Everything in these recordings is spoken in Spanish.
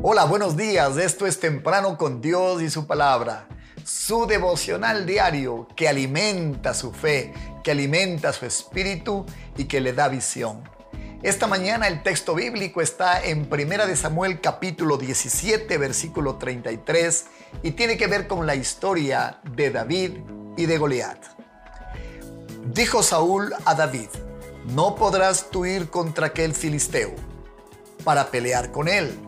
Hola, buenos días. Esto es Temprano con Dios y su palabra. Su devocional diario que alimenta su fe, que alimenta su espíritu y que le da visión. Esta mañana el texto bíblico está en 1 Samuel capítulo 17 versículo 33 y tiene que ver con la historia de David y de Goliat. Dijo Saúl a David, no podrás tú ir contra aquel filisteo para pelear con él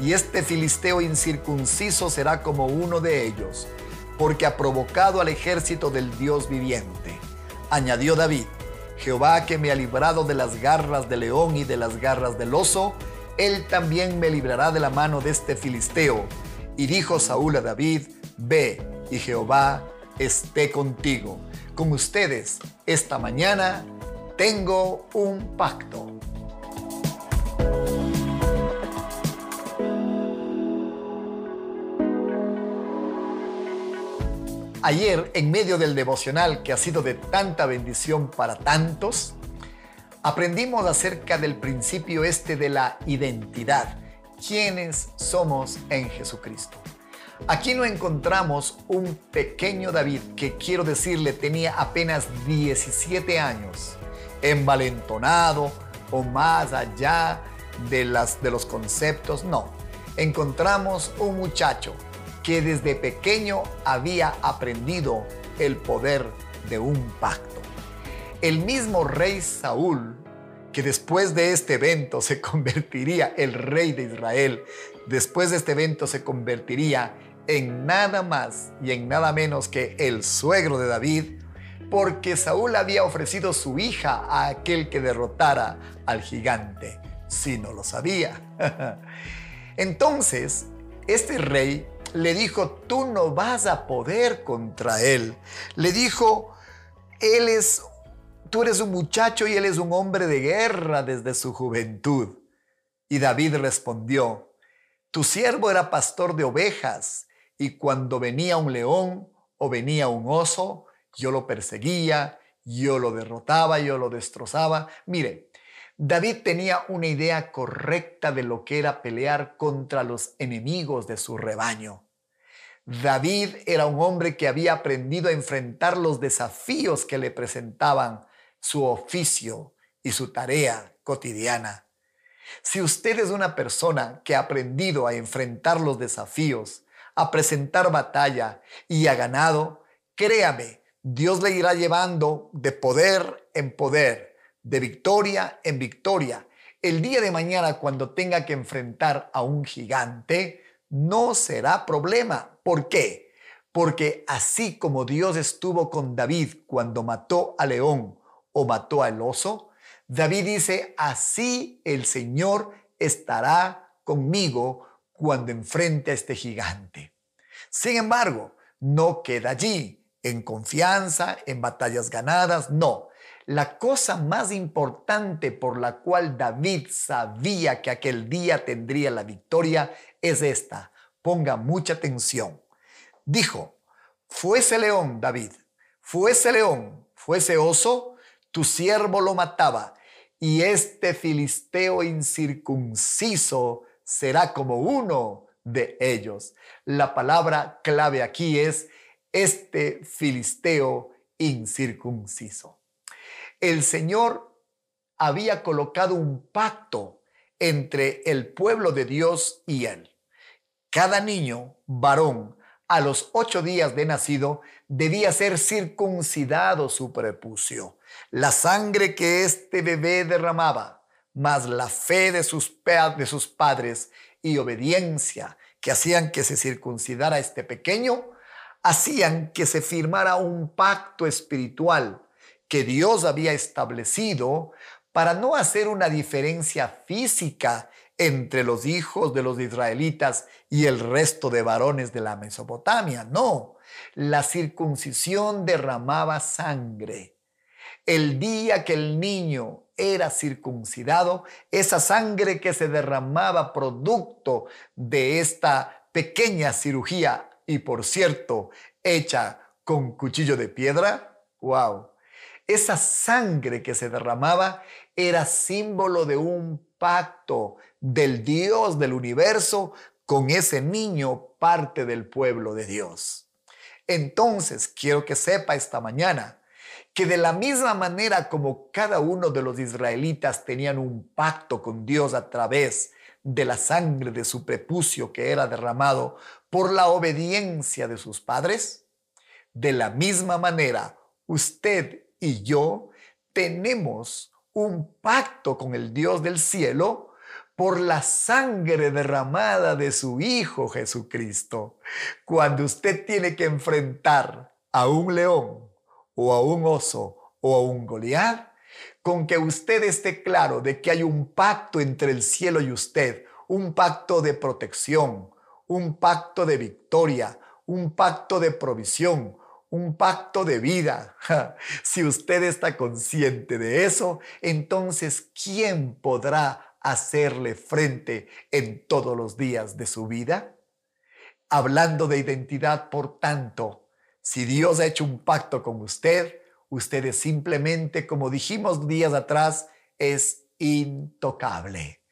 y este filisteo incircunciso será como uno de ellos, porque ha provocado al ejército del Dios viviente. Añadió David, Jehová que me ha librado de las garras del león y de las garras del oso, él también me librará de la mano de este filisteo. Y dijo Saúl a David, ve y Jehová esté contigo. Con ustedes esta mañana tengo un pacto. Ayer, en medio del devocional que ha sido de tanta bendición para tantos, aprendimos acerca del principio este de la identidad, quiénes somos en Jesucristo. Aquí no encontramos un pequeño David que quiero decirle tenía apenas 17 años, envalentonado o más allá de, de los conceptos, no. Encontramos un muchacho que desde pequeño había aprendido el poder de un pacto. El mismo rey Saúl, que después de este evento se convertiría el rey de Israel, después de este evento se convertiría en nada más y en nada menos que el suegro de David, porque Saúl había ofrecido su hija a aquel que derrotara al gigante, si no lo sabía. Entonces, este rey le dijo, tú no vas a poder contra él. Le dijo, él es, tú eres un muchacho y él es un hombre de guerra desde su juventud. Y David respondió, tu siervo era pastor de ovejas y cuando venía un león o venía un oso, yo lo perseguía, yo lo derrotaba, yo lo destrozaba. Mire, David tenía una idea correcta de lo que era pelear contra los enemigos de su rebaño. David era un hombre que había aprendido a enfrentar los desafíos que le presentaban su oficio y su tarea cotidiana. Si usted es una persona que ha aprendido a enfrentar los desafíos, a presentar batalla y ha ganado, créame, Dios le irá llevando de poder en poder de victoria en victoria. El día de mañana, cuando tenga que enfrentar a un gigante, no será problema. ¿Por qué? Porque así como Dios estuvo con David cuando mató al león o mató al oso, David dice, así el Señor estará conmigo cuando enfrente a este gigante. Sin embargo, no queda allí, en confianza, en batallas ganadas, no. La cosa más importante por la cual David sabía que aquel día tendría la victoria es esta. Ponga mucha atención. Dijo, fuese león, David, fuese león, fuese oso, tu siervo lo mataba, y este filisteo incircunciso será como uno de ellos. La palabra clave aquí es este filisteo incircunciso el Señor había colocado un pacto entre el pueblo de Dios y él. Cada niño varón a los ocho días de nacido debía ser circuncidado su prepucio. La sangre que este bebé derramaba, más la fe de sus, de sus padres y obediencia que hacían que se circuncidara este pequeño, hacían que se firmara un pacto espiritual que Dios había establecido para no hacer una diferencia física entre los hijos de los israelitas y el resto de varones de la Mesopotamia. No, la circuncisión derramaba sangre. El día que el niño era circuncidado, esa sangre que se derramaba producto de esta pequeña cirugía y por cierto, hecha con cuchillo de piedra, wow. Esa sangre que se derramaba era símbolo de un pacto del Dios del universo con ese niño parte del pueblo de Dios. Entonces, quiero que sepa esta mañana que de la misma manera como cada uno de los israelitas tenían un pacto con Dios a través de la sangre de su prepucio que era derramado por la obediencia de sus padres, de la misma manera usted y yo tenemos un pacto con el Dios del cielo por la sangre derramada de su Hijo Jesucristo. Cuando usted tiene que enfrentar a un león o a un oso o a un Goliat, con que usted esté claro de que hay un pacto entre el cielo y usted, un pacto de protección, un pacto de victoria, un pacto de provisión, un pacto de vida. Si usted está consciente de eso, entonces, ¿quién podrá hacerle frente en todos los días de su vida? Hablando de identidad, por tanto, si Dios ha hecho un pacto con usted, usted es simplemente, como dijimos días atrás, es intocable.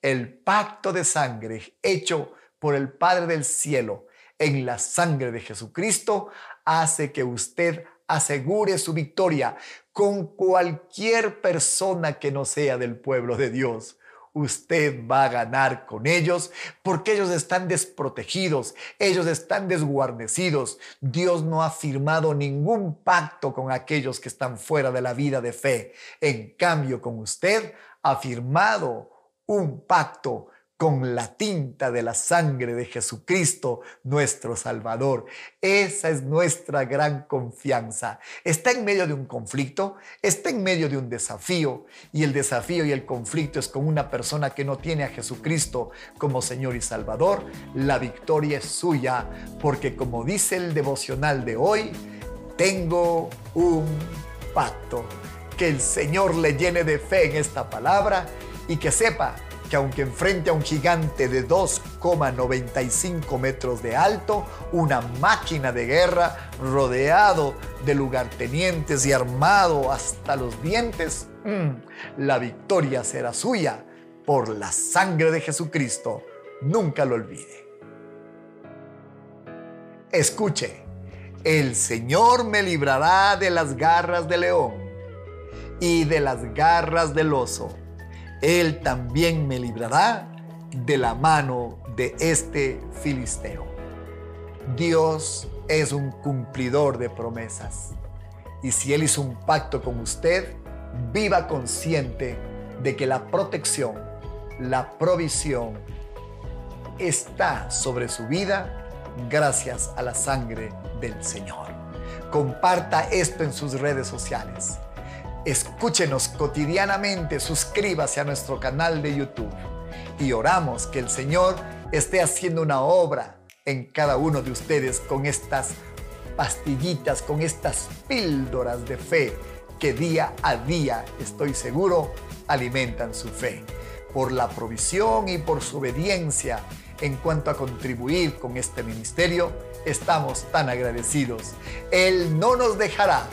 El pacto de sangre hecho por el Padre del Cielo en la sangre de Jesucristo hace que usted asegure su victoria con cualquier persona que no sea del pueblo de Dios usted va a ganar con ellos porque ellos están desprotegidos, ellos están desguarnecidos. Dios no ha firmado ningún pacto con aquellos que están fuera de la vida de fe. En cambio, con usted ha firmado un pacto con la tinta de la sangre de Jesucristo, nuestro Salvador. Esa es nuestra gran confianza. Está en medio de un conflicto, está en medio de un desafío, y el desafío y el conflicto es con una persona que no tiene a Jesucristo como Señor y Salvador. La victoria es suya, porque como dice el devocional de hoy, tengo un pacto. Que el Señor le llene de fe en esta palabra y que sepa que aunque enfrente a un gigante de 2,95 metros de alto, una máquina de guerra rodeado de lugartenientes y armado hasta los dientes, mm, la victoria será suya por la sangre de Jesucristo. Nunca lo olvide. Escuche, el Señor me librará de las garras del león y de las garras del oso él también me librará de la mano de este filisteo. Dios es un cumplidor de promesas. Y si Él hizo un pacto con usted, viva consciente de que la protección, la provisión está sobre su vida gracias a la sangre del Señor. Comparta esto en sus redes sociales. Escúchenos cotidianamente, suscríbase a nuestro canal de YouTube y oramos que el Señor esté haciendo una obra en cada uno de ustedes con estas pastillitas, con estas píldoras de fe que día a día, estoy seguro, alimentan su fe. Por la provisión y por su obediencia en cuanto a contribuir con este ministerio, estamos tan agradecidos. Él no nos dejará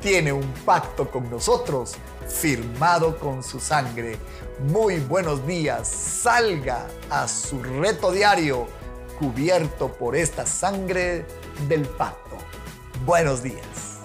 tiene un pacto con nosotros, firmado con su sangre. Muy buenos días, salga a su reto diario cubierto por esta sangre del pacto. Buenos días.